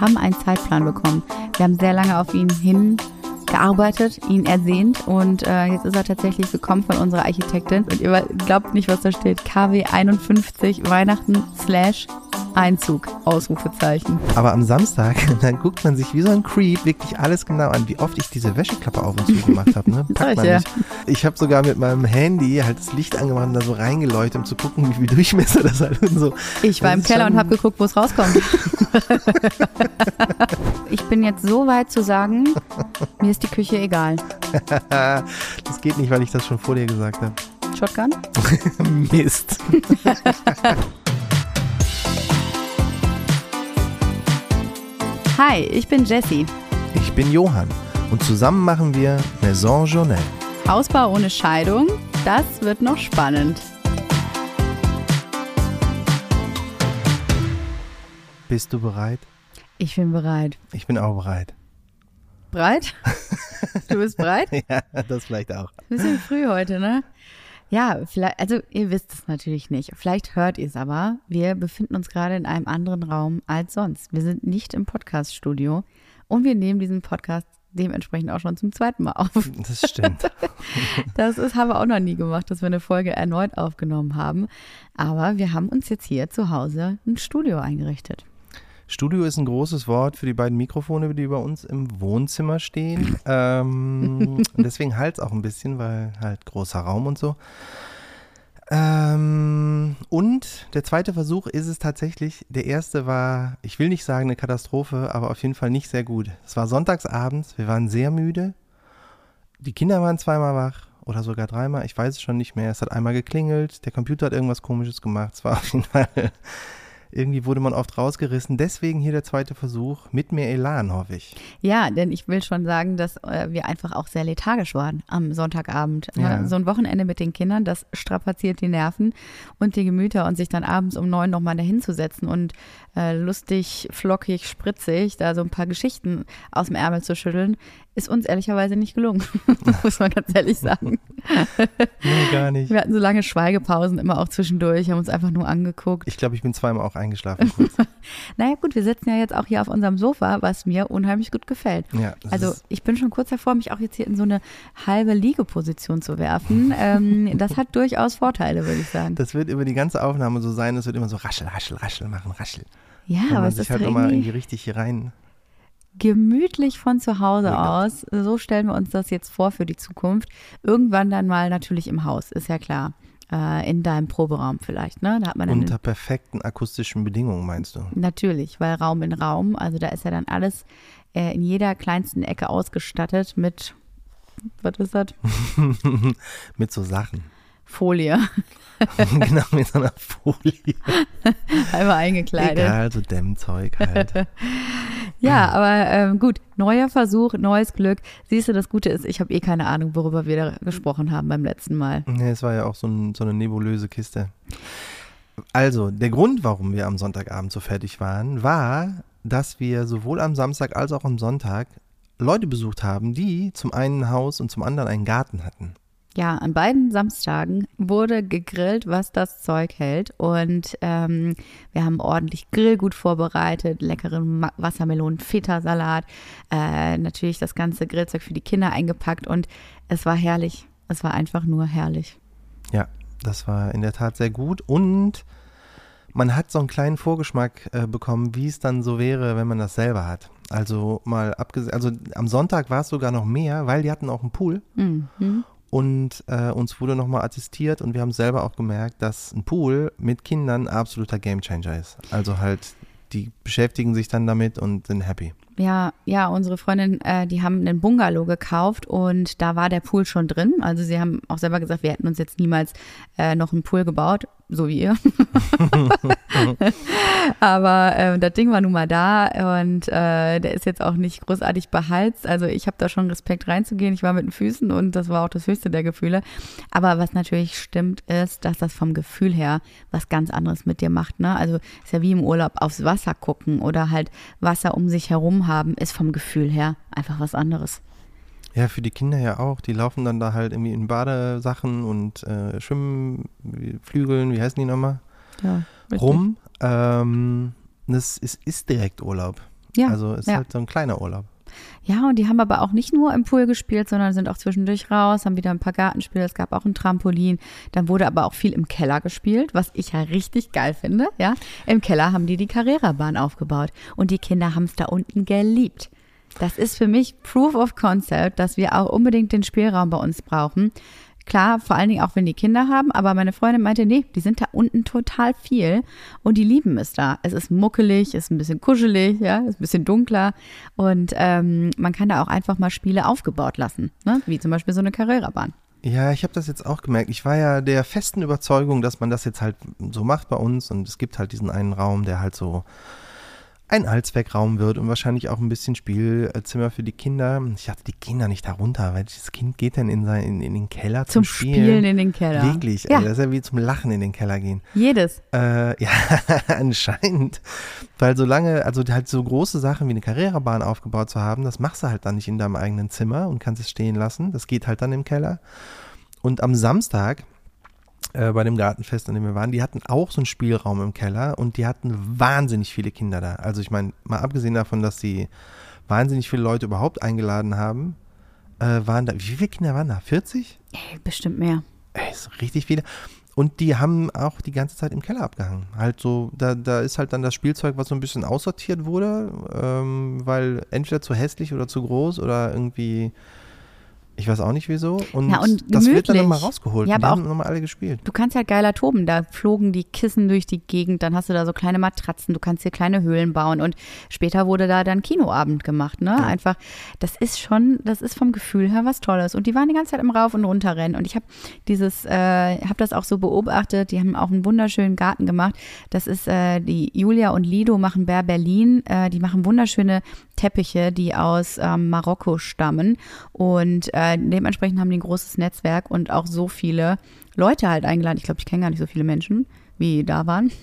wir haben einen Zeitplan bekommen. Wir haben sehr lange auf ihn hingearbeitet, ihn ersehnt und äh, jetzt ist er tatsächlich gekommen von unserer Architektin. Und ihr glaubt nicht, was da steht. KW 51 Weihnachten slash Einzug, Ausrufezeichen. Aber am Samstag, dann guckt man sich wie so ein Creep wirklich alles genau an, wie oft ich diese Wäscheklappe auf und zu gemacht habe. Ne? Packt man ja. nicht. Ich habe sogar mit meinem Handy halt das Licht angemacht und da so reingeleuchtet, um zu gucken, wie viel Durchmesser das hat und so. Ich war Das im Keller und habe geguckt, wo es rauskommt. ich bin jetzt so weit zu sagen, mir ist die Küche egal. das geht nicht, weil ich das schon vor dir gesagt habe. Shotgun? Mist. Hi, ich bin Jessie. Ich bin Johann und zusammen machen wir Maison Journal. Hausbau ohne Scheidung, das wird noch spannend. Bist du bereit? Ich bin bereit. Ich bin auch bereit. Bereit? Du bist bereit? Ja, das vielleicht auch. Bisschen früh heute, ne? Ja, vielleicht, also ihr wisst es natürlich nicht. Vielleicht hört ihr es aber. Wir befinden uns gerade in einem anderen Raum als sonst. Wir sind nicht im Podcast-Studio und wir nehmen diesen Podcast dementsprechend auch schon zum zweiten Mal auf. Das stimmt. Das ist, haben wir auch noch nie gemacht, dass wir eine Folge erneut aufgenommen haben. Aber wir haben uns jetzt hier zu Hause ein Studio eingerichtet. Studio ist ein großes Wort für die beiden Mikrofone, die bei uns im Wohnzimmer stehen. Ähm, deswegen halt es auch ein bisschen, weil halt großer Raum und so. Ähm, und der zweite Versuch ist es tatsächlich, der erste war, ich will nicht sagen eine Katastrophe, aber auf jeden Fall nicht sehr gut. Es war sonntagsabends, wir waren sehr müde. Die Kinder waren zweimal wach oder sogar dreimal, ich weiß es schon nicht mehr. Es hat einmal geklingelt, der Computer hat irgendwas komisches gemacht. Es war auf jeden Fall irgendwie wurde man oft rausgerissen. Deswegen hier der zweite Versuch mit mehr Elan, hoffe ich. Ja, denn ich will schon sagen, dass äh, wir einfach auch sehr lethargisch waren am Sonntagabend. Ja. Ne? So ein Wochenende mit den Kindern, das strapaziert die Nerven und die Gemüter und sich dann abends um neun nochmal dahin zu setzen und äh, lustig, flockig, spritzig da so ein paar Geschichten aus dem Ärmel zu schütteln, ist uns ehrlicherweise nicht gelungen, muss man ganz ehrlich sagen. Nee, gar nicht. Wir hatten so lange Schweigepausen immer auch zwischendurch, haben uns einfach nur angeguckt. Ich glaube, ich bin zweimal auch eingeschlafen kurz. Naja gut, wir sitzen ja jetzt auch hier auf unserem Sofa, was mir unheimlich gut gefällt. Ja, Also ich bin schon kurz davor, mich auch jetzt hier in so eine halbe Liegeposition zu werfen. Ähm, das hat durchaus Vorteile, würde ich sagen. das wird über die ganze Aufnahme so sein, es wird immer so raschel, raschel, raschel machen, raschel. Ja, aber man es sich ist halt irgendwie irgendwie richtig hier rein. Gemütlich von zu Hause Ja. aus. So stellen wir uns das jetzt vor für die Zukunft. Irgendwann dann mal natürlich im Haus, ist ja klar. Äh, in deinem Proberaum vielleicht, ne? Da hat man dann Unter perfekten akustischen Bedingungen, meinst du? Natürlich, weil Raum in Raum, also da ist ja dann alles äh, in jeder kleinsten Ecke ausgestattet mit, was ist das? mit so Sachen. Folie, genau, mit so einer Folie. einmal eingekleidet. Egal, so Dämmzeug halt. Ja, aber ähm, gut, neuer Versuch, neues Glück. Siehst du, das Gute ist, ich habe eh keine Ahnung, worüber wir da gesprochen haben beim letzten Mal. Nee, es war ja auch so, ein, so eine nebulöse Kiste. Also, der Grund, warum wir am Sonntagabend so fertig waren, war, dass wir sowohl am Samstag als auch am Sonntag Leute besucht haben, die zum einen ein Haus und zum anderen einen Garten hatten. Ja, an beiden Samstagen wurde gegrillt, was das Zeug hält. Und ähm, wir haben ordentlich Grillgut vorbereitet, leckeren Ma- Wassermelonen-Feta-Salat, äh, natürlich das ganze Grillzeug für die Kinder eingepackt und es war herrlich. Es war einfach nur herrlich. Ja, das war in der Tat sehr gut und man hat so einen kleinen Vorgeschmack äh, bekommen, wie es dann so wäre, wenn man das selber hat. Also mal abgesehen, also am Sonntag war es sogar noch mehr, weil die hatten auch einen Pool Mhm. Und äh, uns wurde nochmal attestiert und wir haben selber auch gemerkt, dass ein Pool mit Kindern ein absoluter Gamechanger ist. Also halt, die beschäftigen sich dann damit und sind happy. Ja, ja, unsere Freundin, äh, die haben einen Bungalow gekauft und da war der Pool schon drin. Also sie haben auch selber gesagt, wir hätten uns jetzt niemals äh, noch einen Pool gebaut, so wie ihr. Aber äh, das Ding war nun mal da und äh, der ist jetzt auch nicht großartig beheizt. Also ich habe da schon Respekt reinzugehen. Ich war mit den Füßen und das war auch das höchste der Gefühle. Aber was natürlich stimmt, ist, dass das vom Gefühl her was ganz anderes mit dir macht. Ne? Also ist ja wie im Urlaub aufs Wasser gucken oder halt Wasser um sich herum haben, ist vom Gefühl her einfach was anderes. Ja, für die Kinder ja auch. Die laufen dann da halt irgendwie in Badesachen und äh, Schwimmflügeln, wie heißen die nochmal? Ja, rum. Ähm, das ist, ist direkt Urlaub. Ja, Also ist ja. halt so ein kleiner Urlaub. Ja, und die haben aber auch nicht nur im Pool gespielt, sondern sind auch zwischendurch raus, haben wieder ein paar Gartenspiele, es gab auch ein Trampolin. Dann wurde aber auch viel im Keller gespielt, was ich ja richtig geil finde. Ja, im Keller haben die die Carrera-Bahn aufgebaut und die Kinder haben es da unten geliebt. Das ist für mich Proof of Concept, dass wir auch unbedingt den Spielraum bei uns brauchen. Klar, vor allen Dingen auch wenn die Kinder haben, aber meine Freundin meinte, nee, die sind da unten total viel und die lieben es da. Es ist muckelig, ist ein bisschen kuschelig, ja, ist ein bisschen dunkler und ähm, man kann da auch einfach mal Spiele aufgebaut lassen, ne? wie zum Beispiel so eine Carrera-Bahn. Ja, ich habe das jetzt auch gemerkt. Ich war ja der festen Überzeugung, dass man das jetzt halt so macht bei uns und es gibt halt diesen einen Raum, der halt so ein Allzweckraum wird und wahrscheinlich auch ein bisschen Spielzimmer für die Kinder. Ich dachte, die gehen da nicht da runter, weil das Kind geht dann in, sein, in, in den Keller zum, Zum Spielen in den Keller. Wirklich, Ja. also das ist ja wie zum Lachen in den Keller gehen. Jedes. Äh, ja, anscheinend. Weil solange, also halt so große Sachen wie eine Carrera-Bahn aufgebaut zu haben, das machst du halt dann nicht in deinem eigenen Zimmer und kannst es stehen lassen. Das geht halt dann im Keller. Und am Samstag äh, bei dem Gartenfest, an dem wir waren, die hatten auch so einen Spielraum im Keller und die hatten wahnsinnig viele Kinder da. Also ich meine, mal abgesehen davon, dass sie wahnsinnig viele Leute überhaupt eingeladen haben, äh, waren da, wie viele Kinder waren da? 40? Ey, bestimmt mehr. Ey, so richtig viele. Und die haben auch die ganze Zeit im Keller abgehangen. Halt so, da, da ist halt dann das Spielzeug, was so ein bisschen aussortiert wurde, ähm, weil entweder zu hässlich oder zu groß oder irgendwie, ich weiß auch nicht wieso. Und, Ja, und das wird dann nochmal rausgeholt. Ja, und die aber haben nochmal alle gespielt. Du kannst halt geiler toben. Da flogen die Kissen durch die Gegend, dann hast du da so kleine Matratzen, du kannst hier kleine Höhlen bauen und später wurde da dann Kinoabend gemacht, ne? Einfach, das ist schon, das ist vom Gefühl her was Tolles. Und die waren die ganze Zeit im Rauf- und Runterrennen. Und ich habe dieses, äh, habe das auch so beobachtet, die haben auch einen wunderschönen Garten gemacht. Das ist, äh, die Julia und Lido machen Bär Berlin, äh, die machen wunderschöne Teppiche, die aus ähm, Marokko stammen. Und äh, dementsprechend haben die ein großes Netzwerk und auch so viele Leute halt eingeladen. Ich glaube, ich kenne gar nicht so viele Menschen, wie da waren.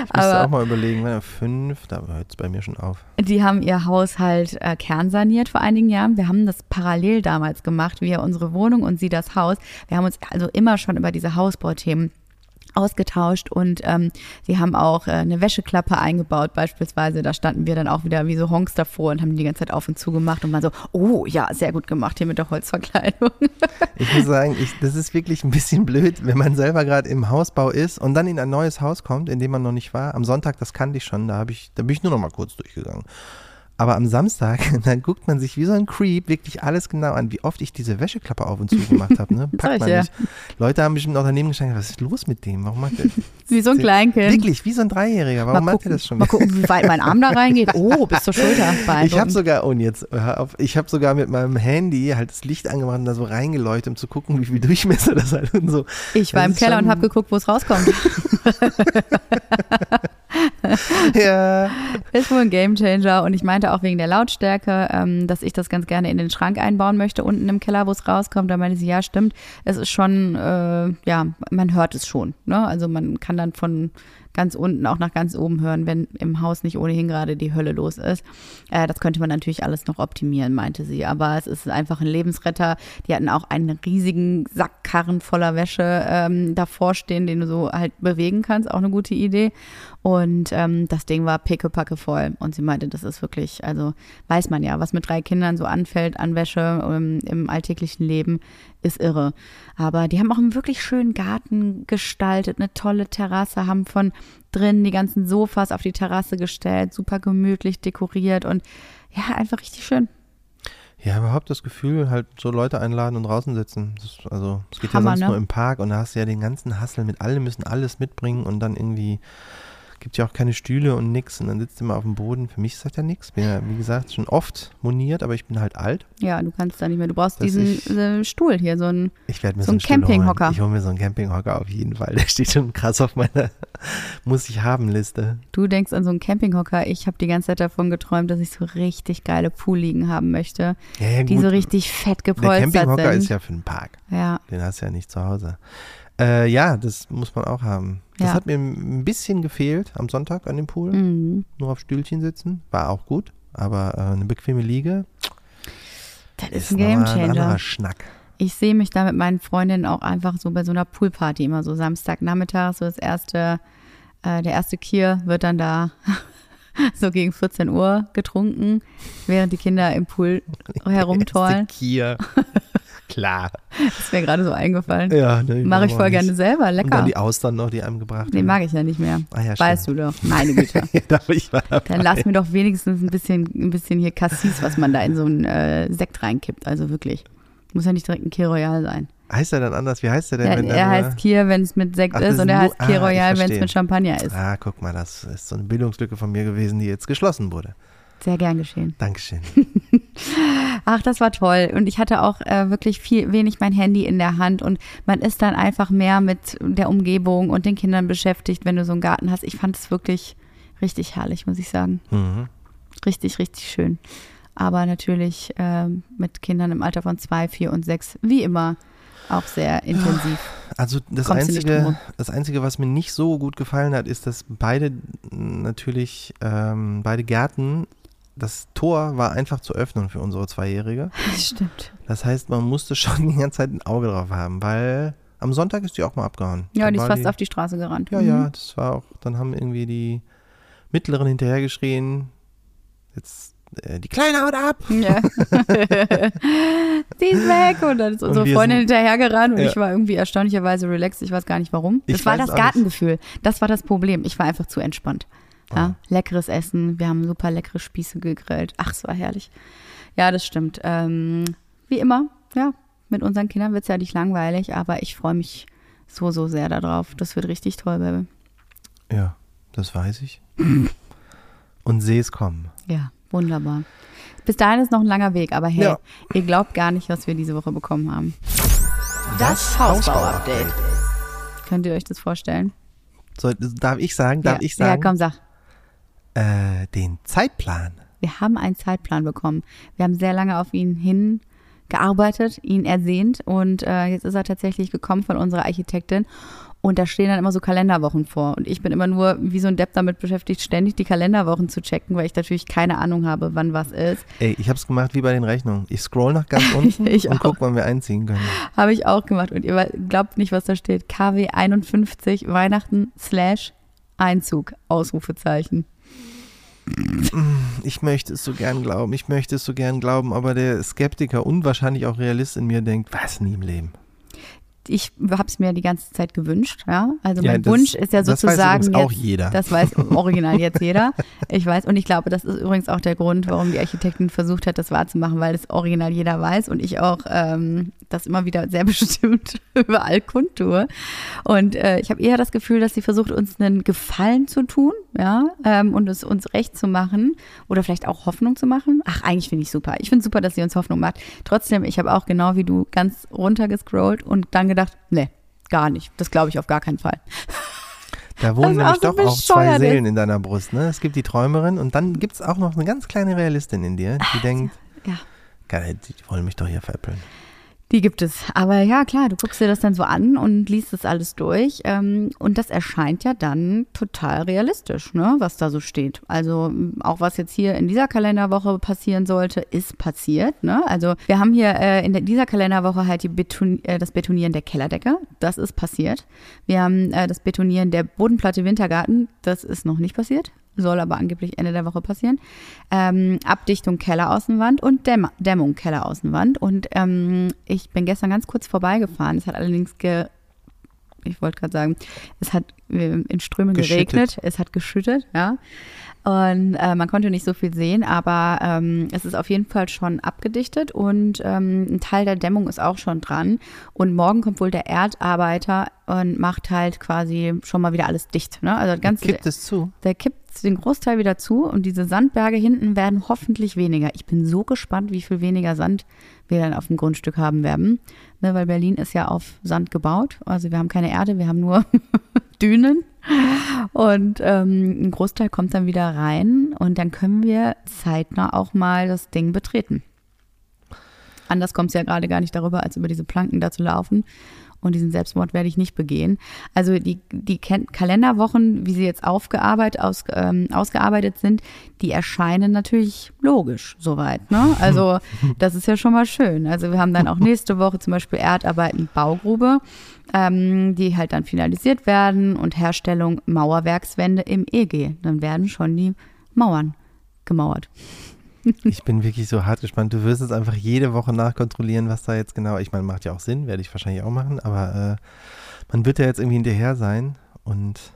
Ich müsste aber- auch mal überlegen, wenn er fünf, da hört es bei mir schon auf. Die haben ihr Haus halt äh, kernsaniert vor einigen Jahren. Wir haben das parallel damals gemacht, wir unsere Wohnung und sie das Haus. Wir haben uns also immer schon über diese Hausbauthemen ausgetauscht und ähm, sie haben auch äh, eine Wäscheklappe eingebaut beispielsweise. Da standen wir dann auch wieder wie so Honks davor und haben die ganze Zeit auf und zu gemacht und waren so, oh ja, sehr gut gemacht hier mit der Holzverkleidung. Ich muss sagen, ich, das ist wirklich ein bisschen blöd, wenn man selber gerade im Hausbau ist und dann in ein neues Haus kommt, in dem man noch nicht war. Am Sonntag, das kannte ich schon, da, ich, da bin ich nur noch mal kurz durchgegangen. Aber am Samstag, dann guckt man sich wie so ein Creep wirklich alles genau an, wie oft ich diese Wäscheklappe auf und zu gemacht habe. Ne? Packt man ja. nicht. Leute haben bestimmt auch daneben gestanden, was ist los mit dem? Warum macht er Wie so ein Kleinkind. Wirklich, wie so ein Dreijähriger. Warum mal macht er das schon? mal gucken, wie weit mein Arm da reingeht. Oh, bis zur Schulter. Ich habe sogar, und jetzt, ich habe sogar mit meinem Handy halt das Licht angemacht und da so reingeleuchtet, um zu gucken, wie viel Durchmesser das halt und so. Ich war Das im Keller und habe geguckt, wo es rauskommt. Ja. Ist wohl ein Gamechanger und ich meinte auch wegen der Lautstärke, ähm, dass ich das ganz gerne in den Schrank einbauen möchte, unten im Keller, wo es rauskommt. Da meinte sie, ja, stimmt. Es ist schon, äh, ja, man hört es schon. Ne? Also man kann dann von ganz unten auch nach ganz oben hören, wenn im Haus nicht ohnehin gerade die Hölle los ist. Äh, das könnte man natürlich alles noch optimieren, meinte sie. Aber es ist einfach ein Lebensretter. Die hatten auch einen riesigen Sackkarren voller Wäsche ähm, davor stehen, den du so halt bewegen kannst. Auch eine gute Idee. Und ähm, das Ding war pickepacke voll. Und sie meinte, das ist wirklich, also weiß man ja, was mit drei Kindern so anfällt an Wäsche ähm, im alltäglichen Leben, ist irre. Aber die haben auch einen wirklich schönen Garten gestaltet, eine tolle Terrasse, haben von drin die ganzen Sofas auf die Terrasse gestellt, super gemütlich dekoriert und ja, einfach richtig schön. Ja, überhaupt das Gefühl, halt so Leute einladen und draußen sitzen. Ist, also, es geht Hammer, ja sonst ne? nur im Park und da hast du ja den ganzen Hassel mit alle müssen alles mitbringen und dann irgendwie gibt ja auch keine Stühle und nix und dann sitzt immer auf dem Boden. Für mich ist das ja nichts. Bin ja, wie gesagt, schon oft moniert, aber ich bin halt alt. Ja, du kannst da nicht mehr. Du brauchst diesen ich- äh, Stuhl hier, so ein Ich mir So so, ein einen Campinghocker. Ich hole mir so einen Campinghocker auf jeden Fall. Der steht schon krass auf meiner muss ich haben Liste. Du denkst an so einen Campinghocker. Ich habe die ganze Zeit davon geträumt, dass ich so richtig geile Poolliegen haben möchte, Ja, ja, die so richtig fett Der gepolstert Campinghocker sind. ist ja für den Park. ja, Den hast du ja nicht zu Hause. Äh, ja, das muss man auch haben. Das Ja. hat mir ein bisschen gefehlt am Sonntag an dem Pool. mhm. Nur auf Stühlchen sitzen. War auch gut. Aber äh, eine bequeme Liege das ist, ist ein Gamechanger. Schnack. Ich sehe mich da mit meinen Freundinnen auch einfach so bei so einer Poolparty immer so Samstagnachmittag, so das erste, äh, der erste Kier wird dann da so gegen 14 Uhr getrunken, während die Kinder im Pool herumtollen. Kier. Klar. Das ist mir gerade so eingefallen. Ja, ne, Mache ich voll gerne selber, Und dann lecker. die Austern noch, die einem gebracht Den mag ich ja nicht mehr. Ah, ja, weißt du doch. Meine Güte. Da war ich dabei. Dann lass mir doch wenigstens ein bisschen, ein bisschen hier Cassis, was man da in so einen äh, Sekt reinkippt. Also wirklich. Muss ja nicht direkt ein Kir Royal sein. Heißt er dann anders? Wie heißt er denn? Ja, wenn er der heißt Kir, wenn es mit Sekt Ach, ist, und er heißt Kir ah, Royal, wenn es mit Champagner ist. Ah, guck mal, das ist so eine Bildungslücke von mir gewesen, die jetzt geschlossen wurde. Sehr gern geschehen. Dankeschön. Ach, das war toll. Und ich hatte auch äh, wirklich viel, wenig mein Handy in der Hand und man ist dann einfach mehr mit der Umgebung und den Kindern beschäftigt, wenn du so einen Garten hast. Ich fand es wirklich richtig herrlich, muss ich sagen. Mhm. Richtig, richtig schön. Aber natürlich ähm, mit Kindern im Alter von zwei, vier und sechs, wie immer, auch sehr intensiv. Also das Kommst Einzige, das Einzige, was mir nicht so gut gefallen hat, ist, dass beide natürlich, ähm, beide Gärten, das Tor war einfach zu öffnen für unsere Zweijährige. Stimmt. Das heißt, man musste schon die ganze Zeit ein Auge drauf haben, weil am Sonntag ist die auch mal abgehauen. Ja, Dann die ist war fast auf die Straße gerannt. Ja, Mhm. ja, das war auch, dann haben irgendwie die Mittleren hinterhergeschrien, jetzt äh, die Kleine haut ab. Ja. Sie ist weg und dann ist unsere Freundin sind- hinterhergerannt und Ja. ich war irgendwie erstaunlicherweise relaxed. Ich weiß gar nicht warum. Ich Das war weiß das. Gartengefühl. Das war das Problem. Ich war einfach zu entspannt. Ja, leckeres Essen. Wir haben super leckere Spieße gegrillt. Ach, es war herrlich. Ja, das stimmt. Ähm, wie immer, ja, mit unseren Kindern wird es ja nicht langweilig, aber ich freue mich so, so sehr darauf. Das wird richtig toll, Baby. Ja, das weiß ich. Und sehe es kommen. Ja, wunderbar. Bis dahin ist noch ein langer Weg, aber hey, Ja. ihr glaubt gar nicht, was wir diese Woche bekommen haben. Das Hausbau-Update. Könnt ihr euch das vorstellen? So, darf ich sagen? Darf ja. ich sagen? Ja, komm, sag. Äh, den Zeitplan. Wir haben einen Zeitplan bekommen. Wir haben sehr lange auf ihn hingearbeitet, ihn ersehnt und äh, jetzt ist er tatsächlich gekommen von unserer Architektin. Und da stehen dann immer so Kalenderwochen vor. Und ich bin immer nur wie so ein Depp damit beschäftigt, ständig die Kalenderwochen zu checken, weil ich natürlich keine Ahnung habe, wann was ist. Ey, ich hab's gemacht wie bei den Rechnungen. Ich scroll nach ganz unten und auch. guck, wann wir einziehen können. Habe ich auch gemacht. Und ihr glaubt nicht, was da steht. KW 51 Weihnachten slash Einzug, Ausrufezeichen. Ich möchte es so gern glauben, ich möchte es so gern glauben, aber der Skeptiker und wahrscheinlich auch Realist in mir denkt, was nie im Leben. Ich habe es mir die ganze Zeit gewünscht, ja. Also Ja, mein das- Wunsch ist ja das weiß sozusagen auch jetzt, jeder. Das weiß original jetzt jeder. Ich weiß und ich glaube, das ist übrigens auch der Grund, warum die Architektin versucht hat, das wahrzumachen, weil das original jeder weiß und ich auch ähm, das immer wieder sehr bestimmt überall kundtue. Und äh, ich habe eher das Gefühl, dass sie versucht, uns einen Gefallen zu tun, ja, ähm, und es uns recht zu machen oder vielleicht auch Hoffnung zu machen. Ach, eigentlich finde ich super. Ich finde super, dass sie uns Hoffnung macht. Trotzdem, ich habe auch genau wie du ganz runtergescrollt und dann gedacht, nee, gar nicht. Das glaube ich auf gar keinen Fall. Da wohnen nämlich so doch auch zwei Seelen in deiner Brust. Ne? Es gibt die Träumerin und dann gibt es auch noch eine ganz kleine Realistin in dir, die denkt, Ja. geil, die wollen mich doch hier veräppeln. Die gibt es. Aber ja, klar, du guckst dir das dann so an und liest das alles durch. Ähm, und das erscheint ja dann total realistisch, ne, was da so steht. Also auch was jetzt hier in dieser Kalenderwoche passieren sollte, ist passiert. Ne? Also wir haben hier äh, in dieser Kalenderwoche halt die Beton, äh, das Betonieren der Kellerdecke. Das ist passiert. Wir haben äh, das Betonieren der Bodenplatte Wintergarten. Das ist noch nicht passiert. Soll aber angeblich Ende der Woche passieren. Ähm, Abdichtung Kelleraußenwand und Dämm Dämmung Kelleraußenwand. Und ähm, ich bin gestern ganz kurz vorbeigefahren. Es hat allerdings ge ich wollte gerade sagen, es hat in Strömen Geschüttet. geregnet, es hat geschüttet, ja. Und äh, man konnte nicht so viel sehen, aber ähm, es ist auf jeden Fall schon abgedichtet und ähm, ein Teil der Dämmung ist auch schon dran. Und morgen kommt wohl der Erdarbeiter und macht halt quasi schon mal wieder alles dicht. Ne? Also das ganze, Kippt es zu? der kippt den Großteil wieder zu und diese Sandberge hinten werden hoffentlich weniger. Ich bin so gespannt, wie viel weniger Sand wir dann auf dem Grundstück haben werden. Ne, weil Berlin ist ja auf Sand gebaut. Also wir haben keine Erde, wir haben nur Dünen. Und ähm, ein Großteil kommt dann wieder rein und dann können wir zeitnah auch mal das Ding betreten. Anders kommt es ja gerade gar nicht darüber, als über diese Planken da zu laufen. Und diesen Selbstmord werde ich nicht begehen. Also die, die Kalenderwochen, wie sie jetzt aufgearbeitet, aus, ähm, ausgearbeitet sind, die erscheinen natürlich logisch soweit. Ne? Also das ist ja schon mal schön. Also wir haben dann auch nächste Woche zum Beispiel Erdarbeiten Baugrube, ähm, die halt dann finalisiert werden und Herstellung Mauerwerkswände im EG. Dann werden schon die Mauern gemauert. Ich bin wirklich so hart gespannt. Du wirst es einfach jede Woche nachkontrollieren, was da jetzt genau. Ich meine, macht ja auch Sinn, werde ich wahrscheinlich auch machen, aber äh, man wird ja jetzt irgendwie hinterher sein und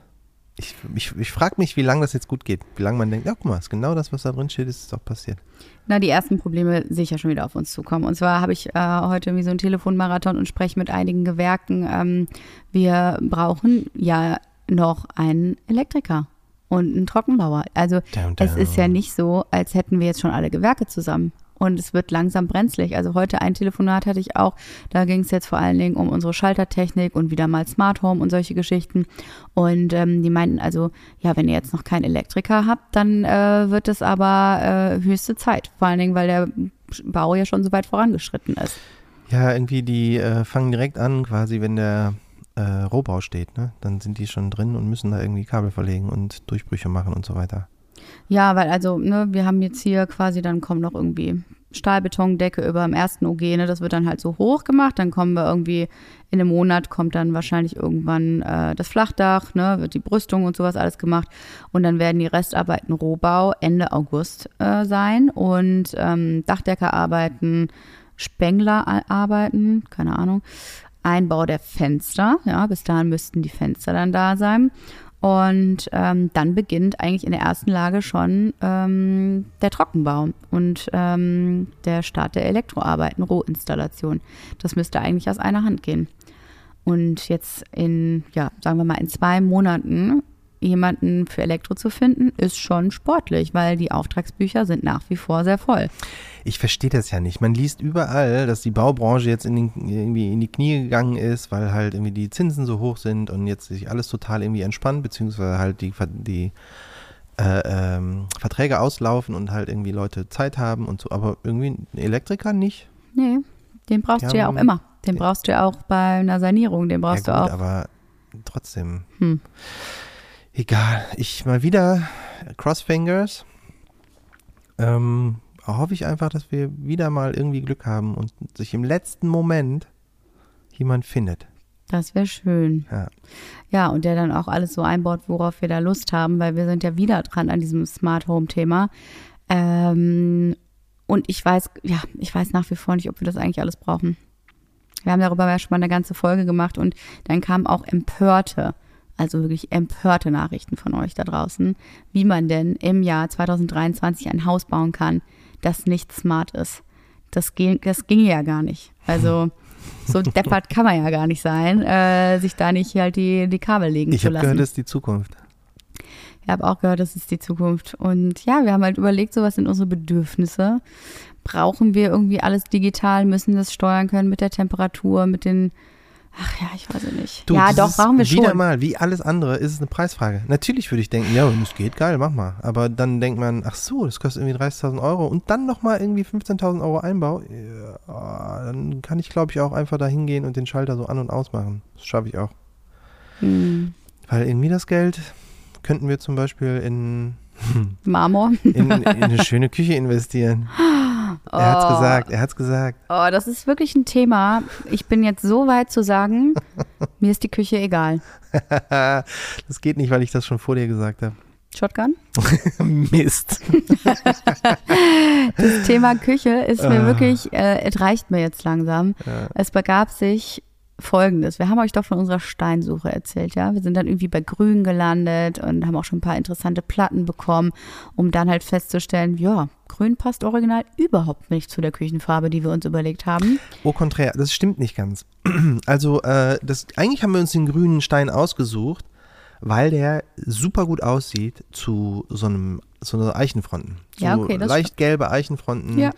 ich, ich, ich frage mich, wie lange das jetzt gut geht. Wie lange man denkt, ja, guck mal, ist genau das, was da drin steht, ist auch passiert. Na, die ersten Probleme sehe ich ja schon wieder auf uns zukommen. Und zwar habe ich äh, heute irgendwie so einen Telefonmarathon und spreche mit einigen Gewerken. Ähm, wir brauchen ja noch einen Elektriker und einen Trockenbauer. Also Down, es ist ja down. nicht so, als hätten wir jetzt schon alle Gewerke zusammen. Und es wird langsam brenzlig. Also heute ein Telefonat hatte ich auch. Da ging es jetzt vor allen Dingen um unsere Schaltertechnik und wieder mal Smart Home und solche Geschichten. Und ähm, die meinten also, ja, wenn ihr jetzt noch keinen Elektriker habt, dann äh, wird es aber äh, höchste Zeit. Vor allen Dingen, weil der Bau ja schon so weit vorangeschritten ist. Ja, irgendwie, die äh, fangen direkt an, quasi, wenn der äh, Rohbau steht, ne? Dann sind die schon drin und müssen da irgendwie Kabel verlegen und Durchbrüche machen und so weiter. Ja, weil also, ne, wir haben jetzt hier quasi, dann kommt noch irgendwie Stahlbetondecke über dem ersten OG, ne, das wird dann halt so hoch gemacht, dann kommen wir irgendwie, in einem Monat kommt dann wahrscheinlich irgendwann äh, das Flachdach, ne, wird die Brüstung und sowas alles gemacht. Und dann werden die Restarbeiten Rohbau Ende August äh, sein. Und ähm, Dachdeckerarbeiten, Spenglerarbeiten, keine Ahnung, Einbau der Fenster, ja, bis dahin müssten die Fenster dann da sein. Und ähm, dann beginnt eigentlich in der ersten Lage schon ähm, der Trockenbau und ähm, der Start der Elektroarbeiten, Rohinstallation. Das müsste eigentlich aus einer Hand gehen. Und jetzt in, ja, sagen wir mal, in zwei Monaten jemanden für Elektro zu finden, ist schon sportlich, weil die Auftragsbücher sind nach wie vor sehr voll. Ich verstehe das ja nicht. Man liest überall, dass die Baubranche jetzt in, den, irgendwie in die Knie gegangen ist, weil halt irgendwie die Zinsen so hoch sind und jetzt sich alles total irgendwie entspannt, beziehungsweise halt die, die äh, ähm, Verträge auslaufen und halt irgendwie Leute Zeit haben und so. Aber irgendwie ein Elektriker nicht. Nee, den brauchst Die du ja auch haben- immer. Den brauchst du ja auch bei einer Sanierung, den brauchst ja, gut, du auch. aber trotzdem. Hm. Egal. Ich mal wieder Crossfingers. Ähm, hoffe ich einfach, dass wir wieder mal irgendwie Glück haben und sich im letzten Moment jemand findet. Das wäre schön. Ja. Ja, und der dann auch alles so einbaut, worauf wir da Lust haben, weil wir sind ja wieder dran an diesem Smart Home Thema. Ähm, und ich weiß, ja, ich weiß nach wie vor nicht, ob wir das eigentlich alles brauchen. Wir haben darüber ja schon mal eine ganze Folge gemacht und dann kamen auch empörte, also wirklich empörte Nachrichten von euch da draußen, wie man denn im Jahr 2023 ein Haus bauen kann, das nicht smart ist. Das, ging, das ginge ja gar nicht. Also so deppert kann man ja gar nicht sein, äh, sich da nicht halt die, die Kabel legen Ich zu habe lassen. gehört, das ist die Zukunft. Ich habe auch gehört, das ist die Zukunft. Und ja, wir haben halt überlegt, so was sind unsere Bedürfnisse. Brauchen wir irgendwie alles digital, müssen das steuern können mit der Temperatur, mit den. Ach ja, ich weiß es nicht. Du, ja, doch, brauchen wir Wieder schon. mal, wie alles andere, ist es eine Preisfrage. Natürlich würde ich denken, ja, wenn es geht, geil, mach mal. Aber dann denkt man, ach so, das kostet irgendwie 30.000 Euro und dann nochmal irgendwie 15.000 Euro Einbau. Ja, dann kann ich, glaube ich, auch einfach da hingehen und den Schalter so an- und ausmachen. Das schaffe ich auch. Hm, Weil irgendwie das Geld könnten wir zum Beispiel in, Marmor. in, in eine schöne Küche investieren. Er hat's Oh. gesagt, er hat's gesagt. Oh, das ist wirklich ein Thema. Ich bin jetzt so weit zu sagen, mir ist die Küche egal. das geht nicht, weil ich das schon vor dir gesagt habe. Shotgun? Mist. Das Thema Küche ist mir Ah. wirklich, äh, es reicht mir jetzt langsam. Ja. Es begab sich Folgendes. Wir haben euch doch von unserer Steinsuche erzählt, ja. Wir sind dann irgendwie bei Grün gelandet und haben auch schon ein paar interessante Platten bekommen, um dann halt festzustellen, ja, Grün passt original überhaupt nicht zu der Küchenfarbe, die wir uns überlegt haben. Au contraire, das stimmt nicht ganz. Also, äh, das, eigentlich haben wir uns den grünen Stein ausgesucht, weil der super gut aussieht zu so einem so einer Eichenfronten. So Ja, okay, das leicht gelbe Eichenfronten. Ja.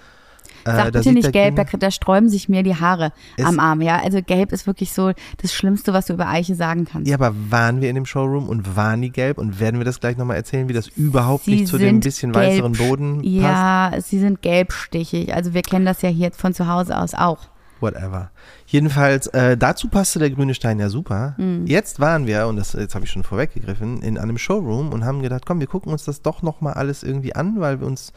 Äh, Sag da bitte nicht gelb, da, da sträuben sich mir die Haare am Arm, ja. Also gelb ist wirklich so das Schlimmste, was du über Eiche sagen kannst. Ja, aber waren wir in dem Showroom und waren die gelb und werden wir das gleich nochmal erzählen, wie das überhaupt Sie nicht zu dem bisschen gelb. weißeren Boden passt? Ja, sie sind gelbstichig. Also wir kennen das ja hier von zu Hause aus auch. Whatever. Jedenfalls, äh, dazu passte der grüne Stein ja super. Mhm. Jetzt waren wir, und das jetzt habe ich schon vorweggegriffen, in einem Showroom und haben gedacht, komm, wir gucken uns das doch nochmal alles irgendwie an, weil wir uns,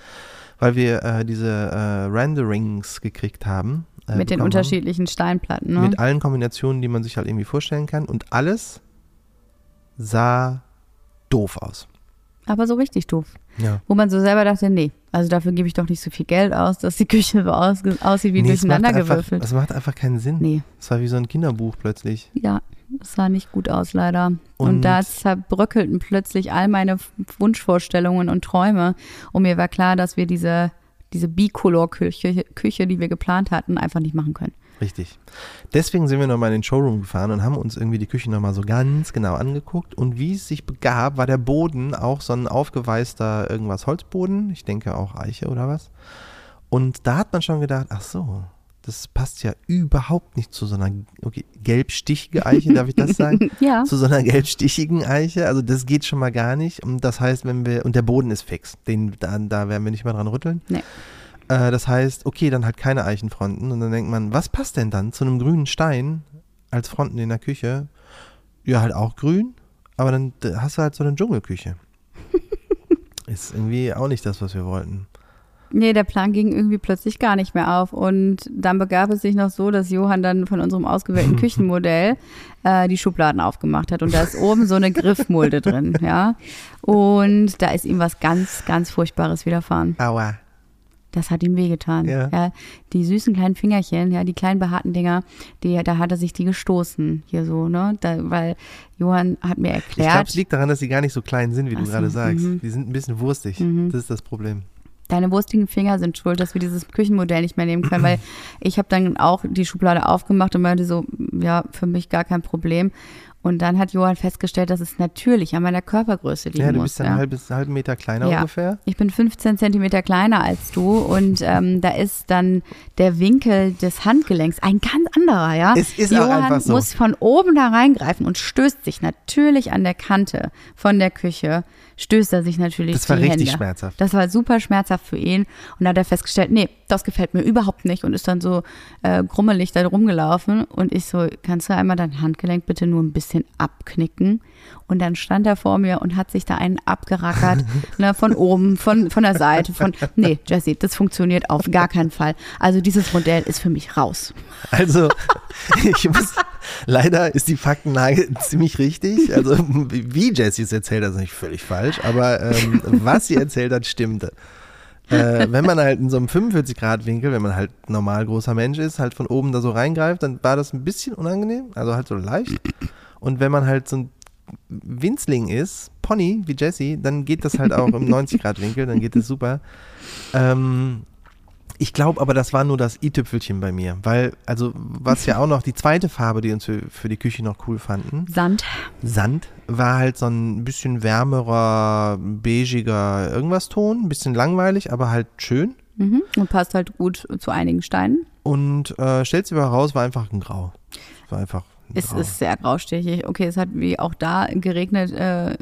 weil wir äh, diese äh, Renderings gekriegt haben. äh, mit den unterschiedlichen Steinplatten. Ne? Haben, mit allen Kombinationen, die man sich halt irgendwie vorstellen kann. Und alles sah doof aus. aber so richtig doof. Ja. Wo man so selber dachte, nee, also dafür gebe ich doch nicht so viel Geld aus, dass die Küche so aus, aussieht wie Nee, durcheinandergewürfelt. Einfach, das macht einfach keinen Sinn. Nee, Es war wie so ein Kinderbuch plötzlich. ja, das sah nicht gut aus leider. Und, Und- da zerbröckelten plötzlich all meine Wunschvorstellungen und Träume. Und mir war klar, dass wir diese, diese Bicolor-Küche, Küche, die wir geplant hatten, einfach nicht machen können. Richtig. Deswegen sind wir nochmal in den Showroom gefahren und haben uns irgendwie die Küche nochmal so ganz genau angeguckt. Und wie es sich begab, war der Boden auch so ein aufgeweißter irgendwas Holzboden. Ich denke auch Eiche oder was. Und da hat man schon gedacht, ach so, das passt ja überhaupt nicht zu so einer okay, gelbstichige Eiche, darf ich das sagen? Ja, zu so einer gelbstichigen Eiche. Also das geht schon mal gar nicht. Und das heißt, wenn wir, und der Boden ist fix, den, da, da werden wir nicht mehr dran rütteln. Nee. Äh, das heißt, okay, dann halt keine Eichenfronten. Und dann denkt man, was passt denn dann zu einem grünen Stein als Fronten in der Küche? Ja, halt auch grün, aber dann hast du halt so eine Dschungelküche. ist irgendwie auch nicht das, was wir wollten. Nee, der Plan ging irgendwie plötzlich gar nicht mehr auf. Und dann begab es sich noch so, dass Johann dann von unserem ausgewählten Küchenmodell äh, die Schubladen aufgemacht hat. Und da ist oben so eine Griffmulde drin, ja. Und da ist ihm was ganz, ganz Furchtbares widerfahren. Aua. Das hat ihm wehgetan. Ja. die süßen kleinen Fingerchen, ja, die kleinen behaarten Dinger, die, da hat er sich die gestoßen, hier so, ne? Da, weil Johann hat mir Ich glaube, erklärt, es liegt daran, dass sie gar nicht so klein sind, wie Ach du so, gerade sagst. mhm. Die sind ein bisschen wurstig. Mhm. Das ist das Problem. Deine wurstigen Finger sind schuld, dass wir dieses Küchenmodell nicht mehr nehmen können, weil ich habe dann auch die Schublade aufgemacht und meinte so, ja, für mich gar kein Problem. Und dann hat Johann festgestellt, dass es natürlich an meiner Körpergröße liegen Ja, du muss. bist dann ja. einen halben, halben Meter kleiner Ja. ungefähr. Ich bin 15 Zentimeter kleiner als du und ähm, da ist dann der Winkel des Handgelenks ein ganz anderer, ja. Es ist auch Johann einfach so. muss von oben da reingreifen und stößt sich natürlich an der Kante von der Küche, stößt er sich natürlich Das war richtig Hände. schmerzhaft. Das war super schmerzhaft für ihn und da hat er festgestellt, nee, das gefällt mir überhaupt nicht und ist dann so äh, grummelig da rumgelaufen und ich so, kannst du einmal dein Handgelenk bitte nur ein bisschen abknicken? Und dann stand er vor mir und hat sich da einen abgerackert, ne, von oben, von, von der Seite, von, nee, Jesse, das funktioniert auf gar keinen Fall. Also dieses Modell ist für mich raus. Also, ich muss, leider ist die Faktenlage ziemlich richtig. Also, wie Jessie es erzählt hat, ist nicht völlig falsch, aber ähm, was sie erzählt hat, stimmte. Äh, wenn man halt in so einem 45-Grad-Winkel, wenn man halt normal großer Mensch ist, halt von oben da so reingreift, dann war das ein bisschen unangenehm, also halt so leicht. Und wenn man halt so ein Winzling ist, Pony wie Jessie, dann geht das halt auch im 90-Grad-Winkel, dann geht das super. Ähm, ich glaube aber, das war nur das i-Tüpfelchen bei mir, weil, also, was ja auch noch die zweite Farbe, die uns für, für die Küche noch cool fanden, Sand. Sand, war halt so ein bisschen wärmerer, beigiger irgendwas Ton, ein bisschen langweilig, aber halt schön. Mhm. Und passt halt gut zu einigen Steinen. Und äh, stellt sich aber raus, war einfach ein Grau. War einfach ein Es Grau. ist sehr graustichig. Okay, es hat wie auch da geregnet äh,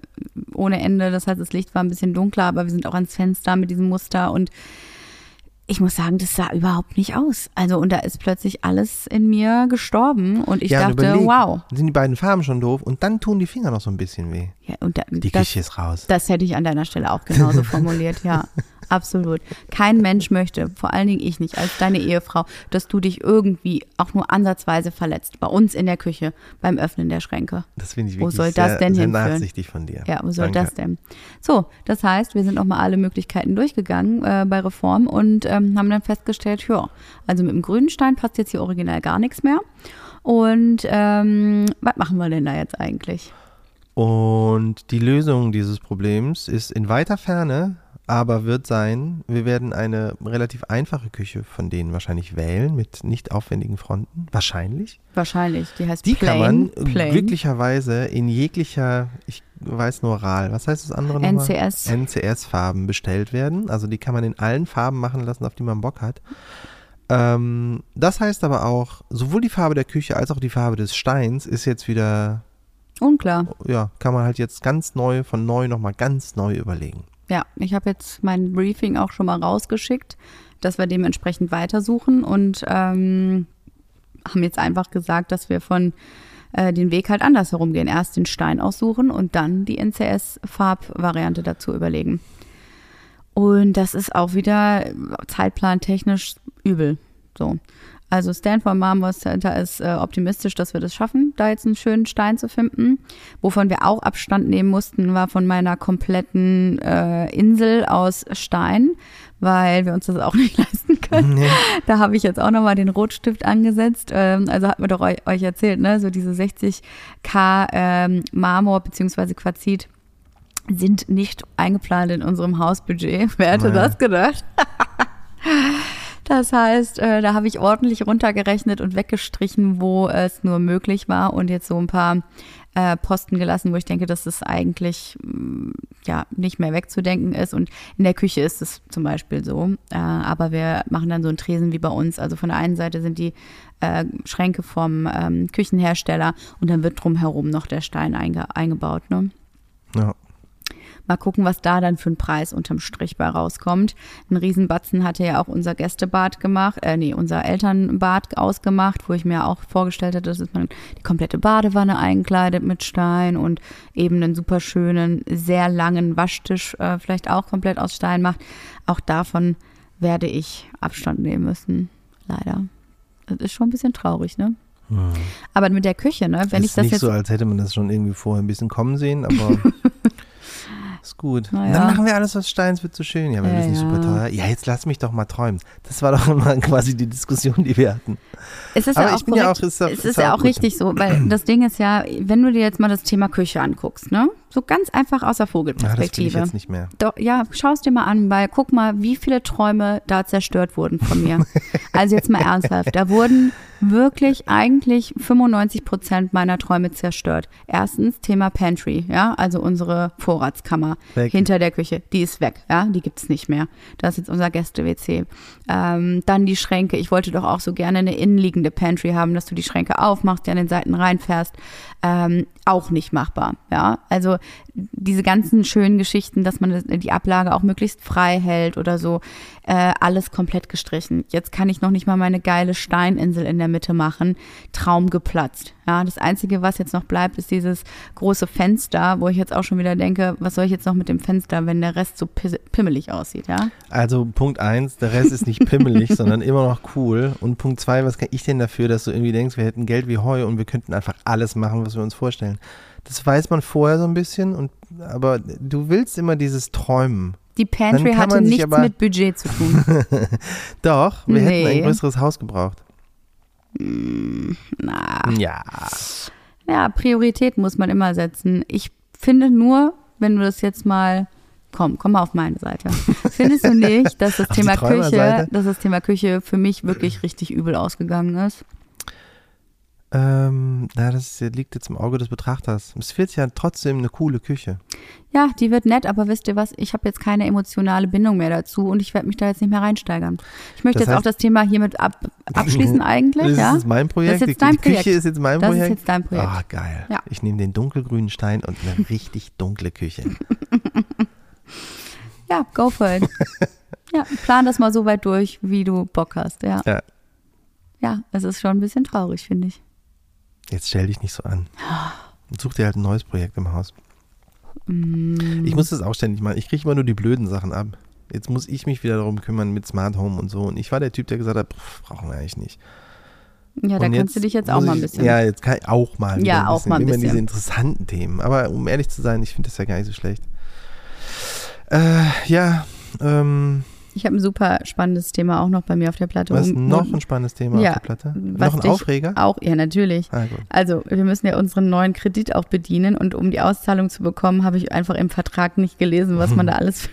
ohne Ende. Das heißt, das Licht war ein bisschen dunkler, aber wir sind auch ans Fenster mit diesem Muster und ich muss sagen, das sah überhaupt nicht aus. Also und da ist plötzlich alles in mir gestorben und ich Ja, und dachte, überleg, wow. Sind die beiden Farben schon doof und dann tun die Finger noch so ein bisschen weh. Ja, und da, Die das, Küche ist raus. das hätte ich an deiner Stelle auch genauso formuliert, ja. Absolut. Kein Mensch möchte, vor allen Dingen ich nicht, als deine Ehefrau, dass du dich irgendwie auch nur ansatzweise verletzt. Bei uns in der Küche, beim Öffnen der Schränke. Das finde ich Wo wirklich soll das sehr, denn sehr hinführen? nachsichtig von dir. Ja, wo soll Danke. das denn? So, das heißt, wir sind auch mal alle Möglichkeiten durchgegangen äh, bei Reform und ähm, haben dann festgestellt, ja, also mit dem grünen Stein passt jetzt hier original gar nichts mehr. Und ähm, was machen wir denn da jetzt eigentlich? Und die Lösung dieses Problems ist in weiter Ferne, aber wird sein, wir werden eine relativ einfache Küche von denen wahrscheinlich wählen, mit nicht aufwendigen Fronten. Wahrscheinlich. Wahrscheinlich, die heißt Die Plain. kann man Plain. glücklicherweise in jeglicher, ich weiß nur RAL, was heißt das andere nochmal? NCS. NCS-Farben bestellt werden. Also die kann man in allen Farben machen lassen, auf die man Bock hat. Ähm, das heißt aber auch, sowohl die Farbe der Küche als auch die Farbe des Steins ist jetzt wieder Unklar. ja, kann man halt jetzt ganz neu, von neu nochmal ganz neu überlegen. Ja, ich habe jetzt mein Briefing auch schon mal rausgeschickt, dass wir dementsprechend weitersuchen und ähm, haben jetzt einfach gesagt, dass wir von äh, den Weg halt anders herumgehen. Erst den Stein aussuchen und dann die NCS-Farbvariante dazu überlegen. Und das ist auch wieder zeitplantechnisch übel. So. Also Stanford Marmor Center ist äh, optimistisch, dass wir das schaffen, da jetzt einen schönen Stein zu finden. Wovon wir auch Abstand nehmen mussten, war von meiner kompletten äh, Insel aus Stein, weil wir uns das auch nicht leisten können. Nee. Da habe ich jetzt auch nochmal den Rotstift angesetzt. Ähm, also hat mir doch euch, euch erzählt, ne? So diese 60k ähm, Marmor beziehungsweise Quarzit sind nicht eingeplant in unserem Hausbudget. Wer hätte naja. das gedacht? Das heißt, äh, da habe ich ordentlich runtergerechnet und weggestrichen, wo es nur möglich war und jetzt so ein paar äh, Posten gelassen, wo ich denke, dass es eigentlich mm, ja nicht mehr wegzudenken ist. Und in der Küche ist es zum Beispiel so. Äh, aber wir machen dann so einen Tresen wie bei uns. Also von der einen Seite sind die äh, Schränke vom ähm, Küchenhersteller und dann wird drumherum noch der Stein einge eingebaut. Ne? Ja. Mal gucken, was da dann für ein Preis unterm Strich bei rauskommt. Ein Riesenbatzen hatte ja auch unser Gästebad gemacht, äh, nee, unser Elternbad ausgemacht, wo ich mir auch vorgestellt hatte, dass man die komplette Badewanne einkleidet mit Stein und eben einen super schönen, sehr langen Waschtisch äh, vielleicht auch komplett aus Stein macht. Auch davon werde ich Abstand nehmen müssen. Leider. Das ist schon ein bisschen traurig, ne? Hm. Aber mit der Küche, ne? Wenn ist ich das nicht jetzt so, als hätte man das schon irgendwie vorher ein bisschen kommen sehen, aber Ist gut. Ja. Dann machen wir alles aus Stein, es wird so schön. Ja, wir ja, nicht super teuer. Ja, jetzt lass mich doch mal träumen. Das war doch immer quasi die Diskussion, die wir hatten. Es ist Aber ja auch, korrekt, ja auch, ist, es ist, ja auch, richtig so, weil das Ding ist ja, wenn du dir jetzt mal das Thema Küche anguckst, ne? So ganz einfach aus der Vogelperspektive. Ja, das ich jetzt nicht mehr. Doch, ja, schau es dir mal an, weil guck mal, wie viele Träume da zerstört wurden von mir. also jetzt mal ernsthaft. Da wurden wirklich eigentlich 95 Prozent meiner Träume zerstört. Erstens Thema Pantry, ja, also unsere Vorratskammer weg. hinter der Küche, die ist weg, ja, die gibt's nicht mehr. Das ist jetzt unser Gäste-WC. Ähm, dann die Schränke. Ich wollte doch auch so gerne eine innenliegende Pantry haben, dass du die Schränke aufmachst, die an den Seiten reinfährst. Ähm, auch nicht machbar, ja. Also diese ganzen schönen Geschichten, dass man die Ablage auch möglichst frei hält oder so, äh, alles komplett gestrichen. Jetzt kann ich noch nicht mal meine geile Steininsel in der Mitte machen. Traum geplatzt. Ja, das Einzige, was jetzt noch bleibt, ist dieses große Fenster, wo ich jetzt auch schon wieder denke, was soll ich jetzt noch mit dem Fenster, wenn der Rest so pimmelig aussieht, ja? Also Punkt eins, der Rest ist nicht pimmelig, sondern immer noch cool. Und Punkt zwei, was kann ich denn dafür, dass du irgendwie denkst, wir hätten Geld wie Heu und wir könnten einfach alles machen, was wir uns vorstellen. Das weiß man vorher so ein bisschen, und, aber du willst immer dieses Träumen. Die Pantry hatte nichts aber, mit Budget zu tun. Doch, wir nee. hätten ein größeres Haus gebraucht. Hm, na. Ja. Ja, Priorität muss man immer setzen. Ich finde nur, wenn du das jetzt mal komm, komm mal auf meine Seite. Findest du nicht, dass das Thema Küche, dass das Thema Küche für mich wirklich richtig übel ausgegangen ist? Ähm, na, das liegt jetzt im Auge des Betrachters. Es wird ja trotzdem eine coole Küche. Ja, die wird nett, aber wisst ihr was? Ich habe jetzt keine emotionale Bindung mehr dazu und ich werde mich da jetzt nicht mehr reinsteigern. Ich möchte das jetzt heißt, auch das Thema hiermit ab, abschließen eigentlich. Das ja? ist mein Projekt. Das ist jetzt dein die, Projekt. Küche ist jetzt mein das Projekt. Das ist jetzt dein Projekt. Ah, oh, geil. Ja. Ich nehme den dunkelgrünen Stein und eine richtig dunkle Küche. ja, go for it. ja, plan das mal so weit durch, wie du Bock hast. Ja. ja. Ja, es ist schon ein bisschen traurig, finde ich. Jetzt stell dich nicht so an. Und such dir halt ein neues Projekt im Haus. Mm. Ich muss das auch ständig machen. Ich kriege immer nur die blöden Sachen ab. Jetzt muss ich mich wieder darum kümmern mit Smart Home und so. Und ich war der Typ, der gesagt hat, pff, brauchen wir eigentlich nicht. Ja, da kannst du dich jetzt auch mal ein bisschen. Ich, ja, jetzt kann ich auch mal. Ja, ein auch bisschen, mal ein bisschen. Immer diese interessanten Themen. Aber um ehrlich zu sein, ich finde das ja gar nicht so schlecht. Äh, ja, ähm, ich habe ein super spannendes Thema auch noch bei mir auf der Platte. Was um, noch ein spannendes Thema ja, auf der Platte? Noch ein Aufreger? Auch, ja, natürlich. Ah, also, wir müssen ja unseren neuen Kredit auch bedienen und um die Auszahlung zu bekommen, habe ich einfach im Vertrag nicht gelesen, was man da alles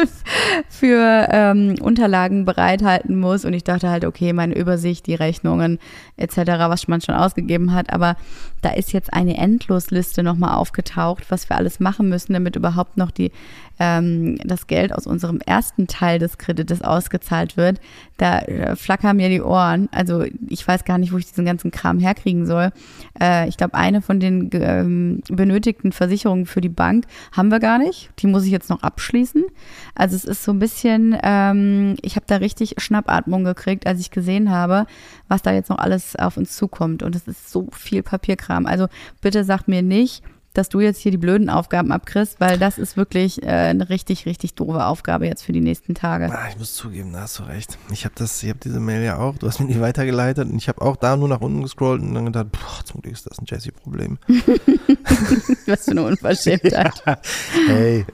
für ähm, Unterlagen bereithalten muss. Und ich dachte halt, okay, meine Übersicht, die Rechnungen etc., was man schon ausgegeben hat. Aber da ist jetzt eine Endlosliste nochmal aufgetaucht, was wir alles machen müssen, damit überhaupt noch die ähm, das Geld aus unserem ersten Teil des Kredites ausgezahlt wird, da äh, flackern mir die Ohren. Also ich weiß gar nicht, wo ich diesen ganzen Kram herkriegen soll. Äh, ich glaube, eine von den ähm, benötigten Versicherungen für die Bank haben wir gar nicht. Die muss ich jetzt noch abschließen. Also es ist so ein bisschen, ähm, ich habe da richtig Schnappatmung gekriegt, als ich gesehen habe, was da jetzt noch alles auf uns zukommt. Und es ist so viel Papierkram. Also bitte sagt mir nicht, dass du jetzt hier die blöden Aufgaben abkriegst, weil das ist wirklich äh, eine richtig, richtig doofe Aufgabe jetzt für die nächsten Tage. Ah, ich muss zugeben, da hast du recht. Ich habe das, ich habe diese Mail ja auch, du hast mir die weitergeleitet und ich habe auch da nur nach unten gescrollt und dann gedacht, boah, zum Glück ist das ein Jesse-Problem. Was für eine Unverschämtheit. ja. Hey.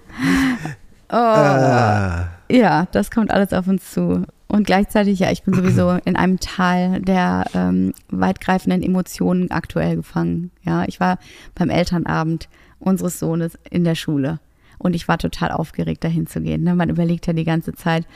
Oh. Ah. Ja, das kommt alles auf uns zu. Und gleichzeitig, ja, ich bin sowieso in einem Tal der ähm, weitgreifenden Emotionen aktuell gefangen. Ja, ich war beim Elternabend unseres Sohnes in der Schule. Und ich war total aufgeregt, dahin zu gehen. Ne? Man überlegt ja die ganze Zeit,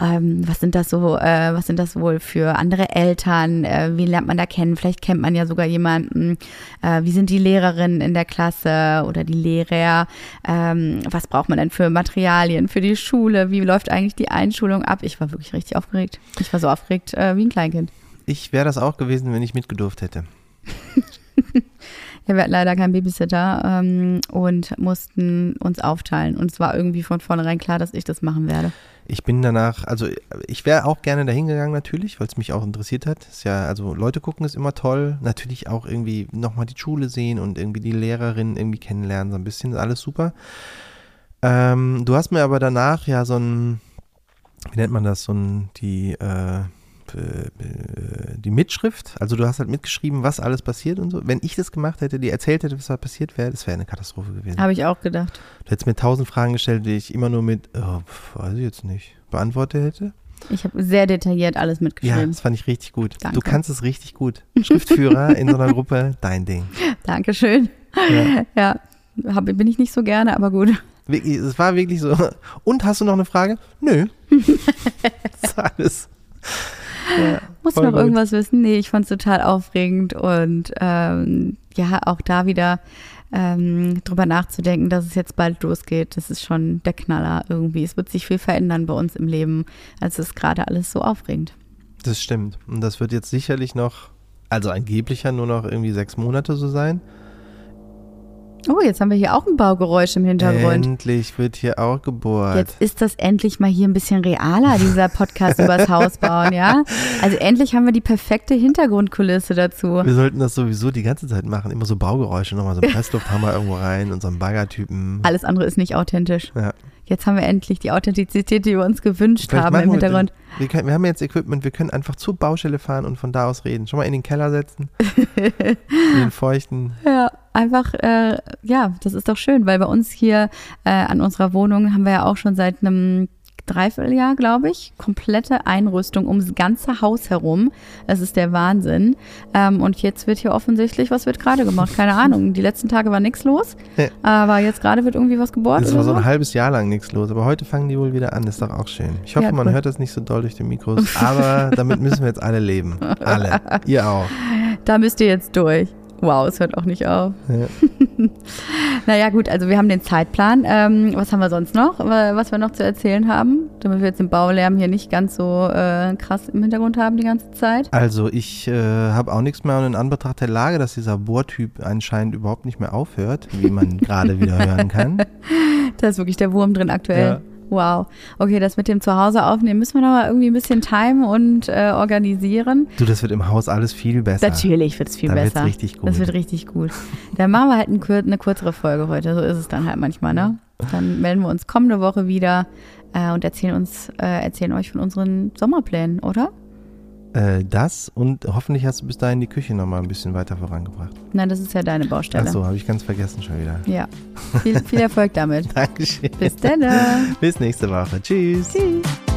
ähm, was sind das so, äh, was sind das wohl für andere Eltern? Äh, wie lernt man da kennen? Vielleicht kennt man ja sogar jemanden. Äh, wie sind die Lehrerinnen in der Klasse oder die Lehrer? Ähm, was braucht man denn für Materialien für die Schule? Wie läuft eigentlich die Einschulung ab? Ich war wirklich richtig aufgeregt. Ich war so aufgeregt äh, wie ein Kleinkind. Ich wäre das auch gewesen, wenn ich mitgedurft hätte. Ja, wir hatten leider keinen Babysitter ähm, und mussten uns aufteilen. Und es war irgendwie von vornherein klar, dass ich das machen werde. Ich bin danach, also ich wäre auch gerne dahin gegangen natürlich, weil es mich auch interessiert hat. Ist ja, also Leute gucken ist immer toll. Natürlich auch irgendwie nochmal die Schule sehen und irgendwie die Lehrerin irgendwie kennenlernen, so ein bisschen, alles super. Ähm, du hast mir aber danach ja so ein, wie nennt man das, so ein, die, äh, die Mitschrift, also du hast halt mitgeschrieben, was alles passiert und so. Wenn ich das gemacht hätte, die erzählt hätte, was da passiert wäre, das wäre eine Katastrophe gewesen. Habe ich auch gedacht. Du hättest mir tausend Fragen gestellt, die ich immer nur mit, oh, weiß ich jetzt nicht, beantwortet hätte. Ich habe sehr detailliert alles mitgeschrieben. Ja, das fand ich richtig gut. Danke. Du kannst es richtig gut. Schriftführer in so einer Gruppe, dein Ding. Dankeschön. Ja, ja hab, bin ich nicht so gerne, aber gut. Es war wirklich so. Und hast du noch eine Frage? Nö. das ist alles. Ja, Muss noch gut. irgendwas wissen? Nee, ich fand es total aufregend und ähm, ja, auch da wieder ähm, drüber nachzudenken, dass es jetzt bald losgeht, das ist schon der Knaller irgendwie. Es wird sich viel verändern bei uns im Leben, als es gerade alles so aufregend. Das stimmt. Und das wird jetzt sicherlich noch, also angeblich ja nur noch irgendwie sechs Monate so sein. Oh, jetzt haben wir hier auch ein Baugeräusch im Hintergrund. Endlich wird hier auch gebohrt. Jetzt ist das endlich mal hier ein bisschen realer, dieser Podcast übers Haus bauen, ja? Also endlich haben wir die perfekte Hintergrundkulisse dazu. Wir sollten das sowieso die ganze Zeit machen. Immer so Baugeräusche, nochmal so einen Presslufthammer irgendwo rein und so einen Baggertypen. Alles andere ist nicht authentisch. Ja. Jetzt haben wir endlich die Authentizität, die wir uns gewünscht Vielleicht haben im Hintergrund. Wir, können, wir, haben jetzt Equipment, wir können einfach zur Baustelle fahren und von da aus reden. Schon mal in den Keller setzen. in den feuchten. Ja, einfach, äh, ja, das ist doch schön, weil bei uns hier äh, an unserer Wohnung haben wir ja auch schon seit einem Dreivierteljahr, glaube ich, komplette Einrüstung ums ganze Haus herum. Das ist der Wahnsinn. Ähm, und jetzt wird hier offensichtlich, was wird gerade gemacht? Keine Ahnung. Die letzten Tage war nichts los. Ja. Aber jetzt gerade wird irgendwie was gebohrt. Es war so ein halbes Jahr lang nichts los. Aber heute fangen die wohl wieder an. Das ist doch auch schön. Ich hoffe, ja, man hört das nicht so doll durch die Mikros. Aber damit müssen wir jetzt alle leben. Alle. Ihr auch. Da müsst ihr jetzt durch. Wow, es hört auch nicht auf. Ja. naja, gut, also wir haben den Zeitplan. Ähm, was haben wir sonst noch, was wir noch zu erzählen haben, damit wir jetzt den Baulärm hier nicht ganz so äh, krass im Hintergrund haben die ganze Zeit? Also ich äh, habe auch nichts mehr und in Anbetracht der Lage, dass dieser Bohrtyp anscheinend überhaupt nicht mehr aufhört, wie man gerade wieder hören kann. Da ist wirklich der Wurm drin aktuell. Ja. Wow. Okay, das mit dem Zuhause aufnehmen müssen wir noch mal irgendwie ein bisschen timen und äh, organisieren. Du, das wird im Haus alles viel besser. Natürlich wird es viel da besser. Das richtig gut. Das wird richtig gut. Dann machen wir halt ein, eine kürzere Folge heute. So ist es dann halt manchmal, ne? Dann melden wir uns kommende Woche wieder äh, und erzählen uns, äh, erzählen euch von unseren Sommerplänen, oder? Äh, das und hoffentlich hast du bis dahin die Küche noch mal ein bisschen weiter vorangebracht. Nein, das ist ja deine Baustelle. Ach so, habe ich ganz vergessen schon wieder. Ja. Viel, viel Erfolg damit. Dankeschön. Bis dann. Bis nächste Woche. Tschüss. Tschüss.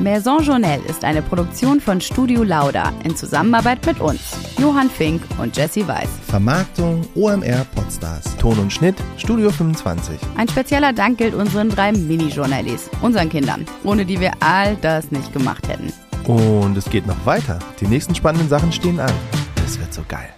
Maison Journelle ist eine Produktion von Studio Lauda in Zusammenarbeit mit uns, Johann Fink und Jesse Weiß. Vermarktung OMR Podstars. Ton und Schnitt Studio 25. Ein spezieller Dank gilt unseren drei Mini-Journalist, unseren Kindern, ohne die wir all das nicht gemacht hätten. Und es geht noch weiter. Die nächsten spannenden Sachen stehen an. Es wird so geil.